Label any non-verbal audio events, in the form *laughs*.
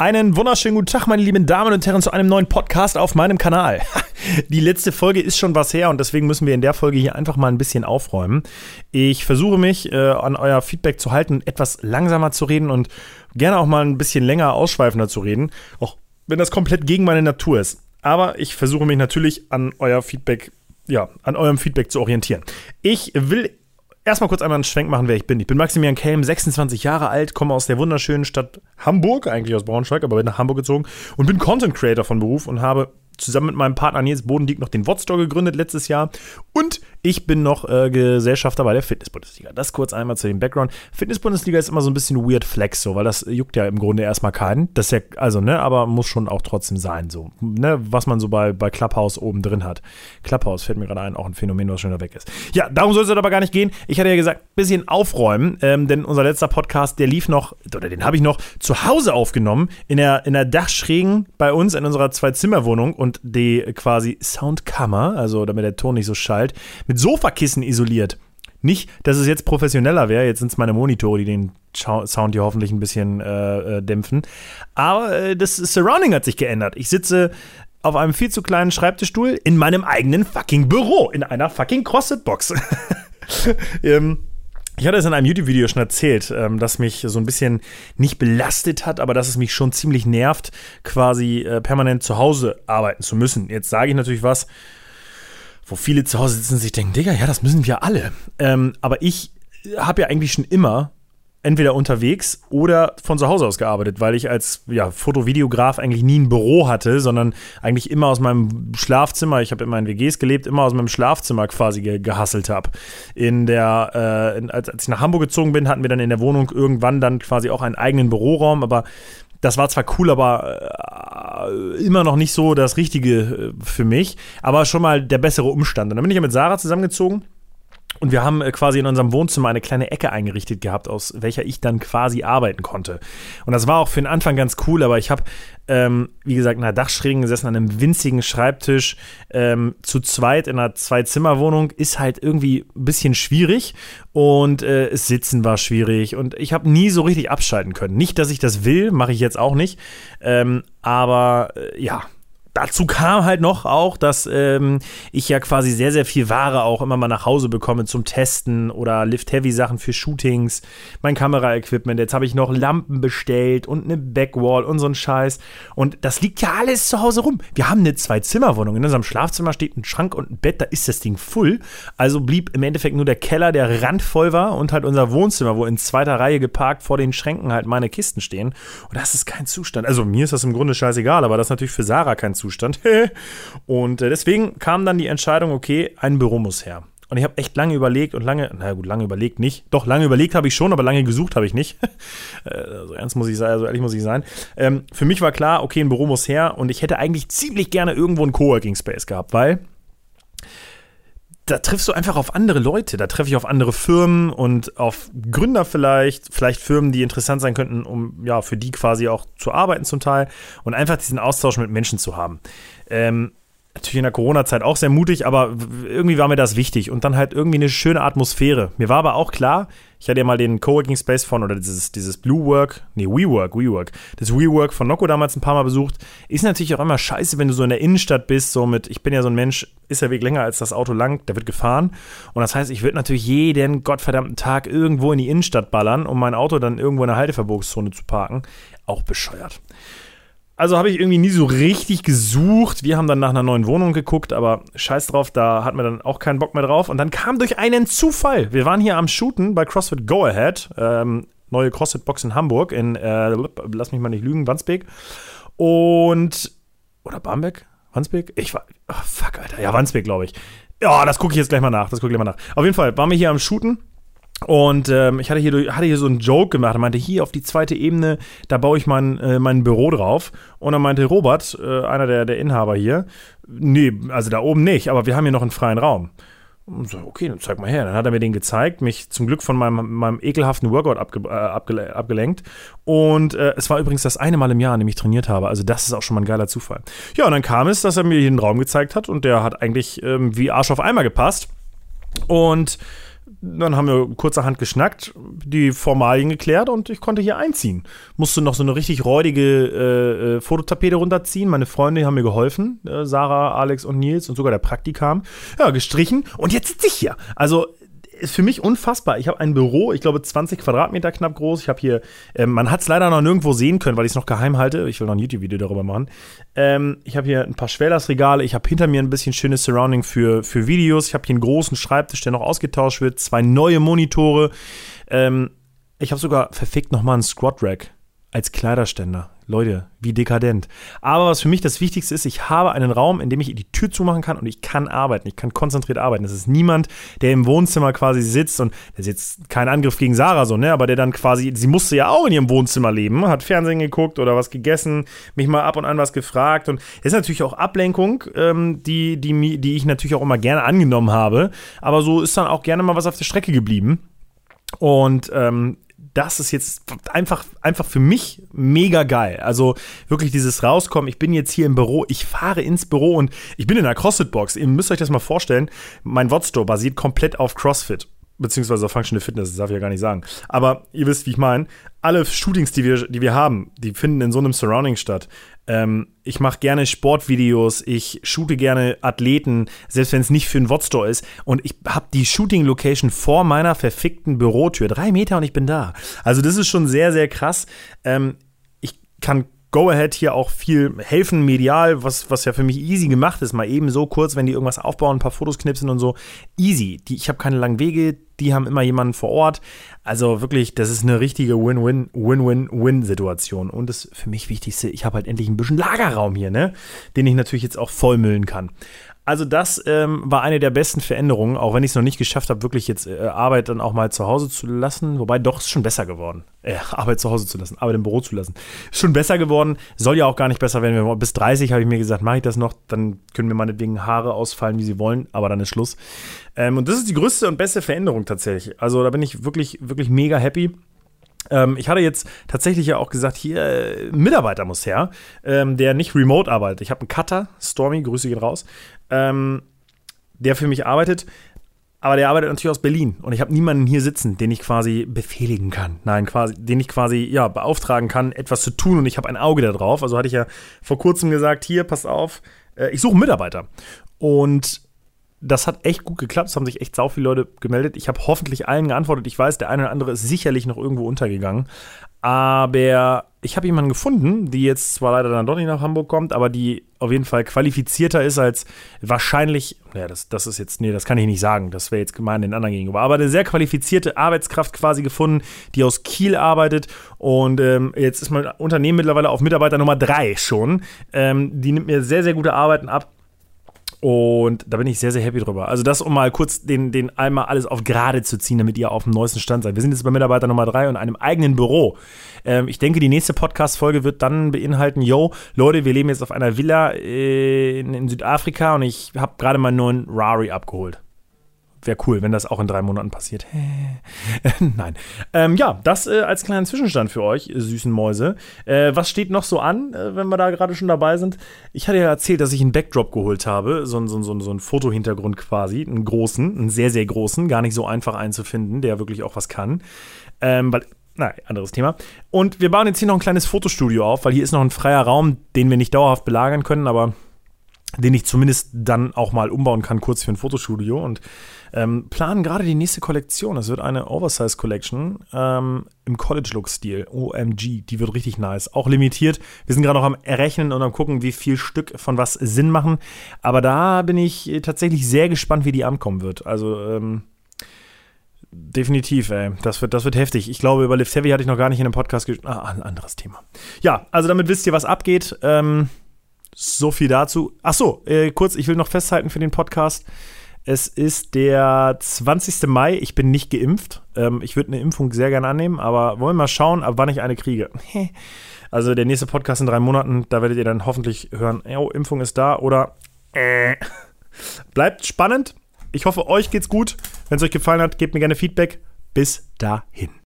Einen wunderschönen guten Tag, meine lieben Damen und Herren, zu einem neuen Podcast auf meinem Kanal. *laughs* Die letzte Folge ist schon was her und deswegen müssen wir in der Folge hier einfach mal ein bisschen aufräumen. Ich versuche mich äh, an euer Feedback zu halten, etwas langsamer zu reden und gerne auch mal ein bisschen länger ausschweifender zu reden, auch wenn das komplett gegen meine Natur ist. Aber ich versuche mich natürlich an euer Feedback, ja, an eurem Feedback zu orientieren. Ich will Erstmal kurz einmal einen Schwenk machen, wer ich bin. Ich bin Maximilian Kelm, 26 Jahre alt, komme aus der wunderschönen Stadt Hamburg, eigentlich aus Braunschweig, aber bin nach Hamburg gezogen und bin Content Creator von Beruf und habe zusammen mit meinem Partner Nils Bodendieck noch den Wodstore gegründet letztes Jahr. Und ich bin noch äh, Gesellschafter bei der Fitness-Bundesliga. Das kurz einmal zu dem Background. Fitness-Bundesliga ist immer so ein bisschen weird flex, so, weil das juckt ja im Grunde erstmal keinen. Das ist ja, also, ne, aber muss schon auch trotzdem sein, so, ne, was man so bei, bei Clubhouse oben drin hat. Clubhouse fällt mir gerade ein, auch ein Phänomen, was schon da weg ist. Ja, darum soll es aber gar nicht gehen. Ich hatte ja gesagt, bisschen aufräumen, ähm, denn unser letzter Podcast, der lief noch, oder den habe ich noch zu Hause aufgenommen, in der, in der Dachschrägen bei uns in unserer Zwei-Zimmer-Wohnung und die quasi Soundkammer, also damit der Ton nicht so schallt, mit Sofakissen isoliert. Nicht, dass es jetzt professioneller wäre, jetzt sind es meine Monitore, die den Sound hier hoffentlich ein bisschen äh, äh, dämpfen. Aber äh, das Surrounding hat sich geändert. Ich sitze auf einem viel zu kleinen Schreibtischstuhl in meinem eigenen fucking Büro, in einer fucking CrossFit-Box. *laughs* ähm, ich hatte es in einem YouTube-Video schon erzählt, ähm, dass mich so ein bisschen nicht belastet hat, aber dass es mich schon ziemlich nervt, quasi äh, permanent zu Hause arbeiten zu müssen. Jetzt sage ich natürlich was, wo viele zu Hause sitzen und sich denken, Digga, ja, das müssen wir alle. Ähm, aber ich habe ja eigentlich schon immer entweder unterwegs oder von zu Hause aus gearbeitet, weil ich als ja, Fotovideograf eigentlich nie ein Büro hatte, sondern eigentlich immer aus meinem Schlafzimmer, ich habe immer in WGs gelebt, immer aus meinem Schlafzimmer quasi ge gehasselt habe. In der, äh, als, als ich nach Hamburg gezogen bin, hatten wir dann in der Wohnung irgendwann dann quasi auch einen eigenen Büroraum, aber das war zwar cool, aber äh, immer noch nicht so das Richtige äh, für mich, aber schon mal der bessere Umstand. Und dann bin ich ja mit Sarah zusammengezogen und wir haben äh, quasi in unserem Wohnzimmer eine kleine Ecke eingerichtet gehabt, aus welcher ich dann quasi arbeiten konnte. Und das war auch für den Anfang ganz cool, aber ich habe, ähm, wie gesagt, in einer Dachschräge gesessen, an einem winzigen Schreibtisch, ähm, zu zweit in einer Zwei-Zimmer-Wohnung, ist halt irgendwie ein bisschen schwierig und äh, es Sitzen war schwierig und ich habe nie so richtig abschalten können. Nicht, dass ich das will, mache ich jetzt auch nicht, ähm, aber äh, ja, Dazu kam halt noch auch, dass ähm, ich ja quasi sehr, sehr viel Ware auch immer mal nach Hause bekomme zum Testen oder Lift-Heavy-Sachen für Shootings, mein Kameraequipment. Jetzt habe ich noch Lampen bestellt und eine Backwall und so ein Scheiß. Und das liegt ja alles zu Hause rum. Wir haben eine Zwei-Zimmer-Wohnung. In unserem Schlafzimmer steht ein Schrank und ein Bett, da ist das Ding voll. Also blieb im Endeffekt nur der Keller, der randvoll war und halt unser Wohnzimmer, wo in zweiter Reihe geparkt vor den Schränken halt meine Kisten stehen. Und das ist kein Zustand. Also mir ist das im Grunde scheißegal, aber das ist natürlich für Sarah kein Zustand. *laughs* Und äh, deswegen kam dann die Entscheidung, okay, ein Büro muss her. Und ich habe echt lange überlegt und lange, na gut, lange überlegt nicht. Doch, lange überlegt habe ich schon, aber lange gesucht habe ich nicht. *laughs* Äh, so ernst muss ich sein, so ehrlich muss ich sein. Ähm, für mich war klar, okay, ein Büro muss her und ich hätte eigentlich ziemlich gerne irgendwo einen Coworking Space gehabt, weil da triffst du einfach auf andere Leute, da treffe ich auf andere Firmen und auf Gründer vielleicht, vielleicht Firmen, die interessant sein könnten, um ja für die quasi auch zu arbeiten zum Teil und einfach diesen Austausch mit Menschen zu haben. Ähm, natürlich in der Corona-Zeit auch sehr mutig, aber irgendwie war mir das wichtig und dann halt irgendwie eine schöne Atmosphäre. Mir war aber auch klar, ich hatte ja mal den Coworking Space von oder dieses, dieses Blue Work, nee, WeWork, WeWork, das WeWork von Nocco damals ein paar Mal besucht. Ist natürlich auch immer scheiße, wenn du so in der Innenstadt bist, so mit, ich bin ja so ein Mensch, ist der Weg länger als das Auto lang, der wird gefahren. Und das heißt, ich würde natürlich jeden gottverdammten Tag irgendwo in die Innenstadt ballern, um mein Auto dann irgendwo in der Halteverbotszone zu parken. Auch bescheuert. Also habe ich irgendwie nie so richtig gesucht. Wir haben dann nach einer neuen Wohnung geguckt, aber scheiß drauf, da hatten wir dann auch keinen Bock mehr drauf. Und dann kam durch einen Zufall. Wir waren hier am Shooten bei CrossFit Go Ahead, ähm, neue CrossFit-Box in Hamburg, in, äh, lass mich mal nicht lügen, Wandsbek. Und, oder Barmbek? Wandsbek? Ich war, oh, fuck, Alter. Ja, Wandsbek, glaube ich. Ja, das gucke ich jetzt gleich mal nach. Das gucke ich gleich mal nach. Auf jeden Fall waren wir hier am Shooten und ähm, ich hatte hier, hatte hier so einen Joke gemacht. Er meinte, hier auf die zweite Ebene, da baue ich mein, äh, mein Büro drauf. Und dann meinte Robert, äh, einer der, der Inhaber hier, nee, also da oben nicht, aber wir haben hier noch einen freien Raum. Und so, okay, dann zeig mal her. Dann hat er mir den gezeigt, mich zum Glück von meinem, meinem ekelhaften Workout abge, äh, abge, abgelenkt. Und äh, es war übrigens das eine Mal im Jahr, an dem ich trainiert habe. Also das ist auch schon mal ein geiler Zufall. Ja, und dann kam es, dass er mir hier einen Raum gezeigt hat und der hat eigentlich ähm, wie Arsch auf Eimer gepasst. Und dann haben wir kurzerhand geschnackt, die Formalien geklärt und ich konnte hier einziehen. Musste noch so eine richtig räudige äh, äh, Fototapete runterziehen. Meine Freunde haben mir geholfen, äh, Sarah, Alex und Nils und sogar der Praktikam. Ja, gestrichen und jetzt sitze ich hier. Also ist für mich unfassbar. Ich habe ein Büro, ich glaube 20 Quadratmeter knapp groß. Ich habe hier, ähm, man hat es leider noch nirgendwo sehen können, weil ich es noch geheim halte. Ich will noch ein YouTube-Video darüber machen. Ähm, ich habe hier ein paar Schwerlastregale. Ich habe hinter mir ein bisschen schönes Surrounding für, für Videos. Ich habe hier einen großen Schreibtisch, der noch ausgetauscht wird. Zwei neue Monitore. Ähm, ich habe sogar verfickt nochmal einen Squat-Rack als Kleiderständer. Leute, wie dekadent. Aber was für mich das Wichtigste ist, ich habe einen Raum, in dem ich die Tür zumachen kann und ich kann arbeiten. Ich kann konzentriert arbeiten. Es ist niemand, der im Wohnzimmer quasi sitzt und das ist jetzt kein Angriff gegen Sarah so, ne? Aber der dann quasi, sie musste ja auch in ihrem Wohnzimmer leben, hat Fernsehen geguckt oder was gegessen, mich mal ab und an was gefragt. Und es ist natürlich auch Ablenkung, ähm, die, die, die ich natürlich auch immer gerne angenommen habe. Aber so ist dann auch gerne mal was auf der Strecke geblieben. Und ähm, das ist jetzt einfach, einfach für mich mega geil. Also wirklich dieses Rauskommen. Ich bin jetzt hier im Büro, ich fahre ins Büro und ich bin in einer CrossFit-Box. Ihr müsst euch das mal vorstellen. Mein Wodstore basiert komplett auf CrossFit beziehungsweise auf Functional Fitness, das darf ich ja gar nicht sagen. Aber ihr wisst, wie ich meine. Alle Shootings, die wir, die wir haben, die finden in so einem Surrounding statt. Ähm, ich mache gerne Sportvideos, ich shoote gerne Athleten, selbst wenn es nicht für einen Wodstore ist. Und ich habe die Shooting-Location vor meiner verfickten Bürotür. Drei Meter und ich bin da. Also das ist schon sehr, sehr krass. Ähm, ich kann Go Ahead hier auch viel helfen, medial, was, was ja für mich easy gemacht ist. Mal eben so kurz, wenn die irgendwas aufbauen, ein paar Fotos knipsen und so. Easy. Die, ich habe keine langen Wege, die haben immer jemanden vor Ort. Also wirklich, das ist eine richtige Win-Win, Win-Win-Win-Situation. Und das für mich Wichtigste, ich habe halt endlich ein bisschen Lagerraum hier, ne? Den ich natürlich jetzt auch vollmüllen kann. Also das ähm, war eine der besten Veränderungen, auch wenn ich es noch nicht geschafft habe, wirklich jetzt äh, Arbeit dann auch mal zu Hause zu lassen. Wobei doch ist schon besser geworden. Äh, *laughs* Arbeit zu Hause zu lassen, Arbeit im Büro zu lassen. Ist schon besser geworden. Soll ja auch gar nicht besser werden. Bis 30 habe ich mir gesagt, mache ich das noch, dann können mir meinetwegen Haare ausfallen, wie sie wollen, aber dann ist Schluss. Ähm, und das ist die größte und beste Veränderung tatsächlich. Also da bin ich wirklich, wirklich mega happy. Ähm, ich hatte jetzt tatsächlich ja auch gesagt, hier, äh, Mitarbeiter muss her, ähm, der nicht remote arbeitet. Ich habe einen Cutter, Stormy, Grüße gehen raus, ähm, der für mich arbeitet. Aber der arbeitet natürlich aus Berlin und ich habe niemanden hier sitzen, den ich quasi befehligen kann. Nein, quasi, den ich quasi ja beauftragen kann, etwas zu tun und ich habe ein Auge da drauf. Also hatte ich ja vor kurzem gesagt, hier, pass auf, äh, ich suche einen Mitarbeiter. Und das hat echt gut geklappt. Es haben sich echt sau viele Leute gemeldet. Ich habe hoffentlich allen geantwortet. Ich weiß, der eine oder andere ist sicherlich noch irgendwo untergegangen. Aber ich habe jemanden gefunden, die jetzt zwar leider dann doch nicht nach Hamburg kommt, aber die auf jeden Fall qualifizierter ist als wahrscheinlich, naja, das, das ist jetzt, nee, das kann ich nicht sagen, das wäre jetzt gemein den anderen gegenüber, aber eine sehr qualifizierte Arbeitskraft quasi gefunden, die aus Kiel arbeitet und ähm, jetzt ist mein Unternehmen mittlerweile auf Mitarbeiter Nummer drei schon. Ähm, die nimmt mir sehr, sehr gute Arbeiten ab und da bin ich sehr, sehr happy drüber. Also das, um mal kurz den, den einmal alles auf gerade zu ziehen, damit ihr auf dem neuesten Stand seid. Wir sind jetzt bei Mitarbeiter Nummer drei und einem eigenen Büro. Ähm, ich denke, die nächste Podcast-Folge wird dann beinhalten, yo, Leute, wir leben jetzt auf einer Villa äh, in, in Südafrika und ich habe gerade mal nur einen Rari abgeholt wäre cool, wenn das auch in drei Monaten passiert. *laughs* Nein. Ähm, ja, das äh, als kleinen Zwischenstand für euch, äh, süßen Mäuse. Äh, was steht noch so an, äh, wenn wir da gerade schon dabei sind? Ich hatte ja erzählt, dass ich einen Backdrop geholt habe, so, so, so, so einen Fotohintergrund quasi, einen großen, einen sehr, sehr großen, gar nicht so einfach einzufinden, der wirklich auch was kann. Ähm, weil Nein, anderes Thema. Und wir bauen jetzt hier noch ein kleines Fotostudio auf, weil hier ist noch ein freier Raum, den wir nicht dauerhaft belagern können, aber den ich zumindest dann auch mal umbauen kann, kurz für ein Fotostudio. Und ähm, planen gerade die nächste Kollektion. Das wird eine Oversize Collection ähm, im College-Look-Stil. OMG, die wird richtig nice. Auch limitiert. Wir sind gerade noch am Errechnen und am gucken, wie viel Stück von was Sinn machen. Aber da bin ich tatsächlich sehr gespannt, wie die ankommen wird. Also, ähm, Definitiv, ey. Das wird, das wird heftig. Ich glaube, über Lift Heavy hatte ich noch gar nicht in einem Podcast gesprochen. Ah, ein anderes Thema. Ja, also damit wisst ihr, was abgeht. Ähm, so viel dazu. Ach so, äh, kurz, ich will noch festhalten für den Podcast. Es ist der 20. Mai. Ich bin nicht geimpft. Ähm, ich würde eine Impfung sehr gerne annehmen, aber wollen wir mal schauen, ab wann ich eine kriege. *laughs* also der nächste Podcast in drei Monaten, da werdet ihr dann hoffentlich hören, oh, Impfung ist da oder äh. *laughs* Bleibt spannend. Ich hoffe, euch geht's gut. Wenn es euch gefallen hat, gebt mir gerne Feedback. Bis dahin.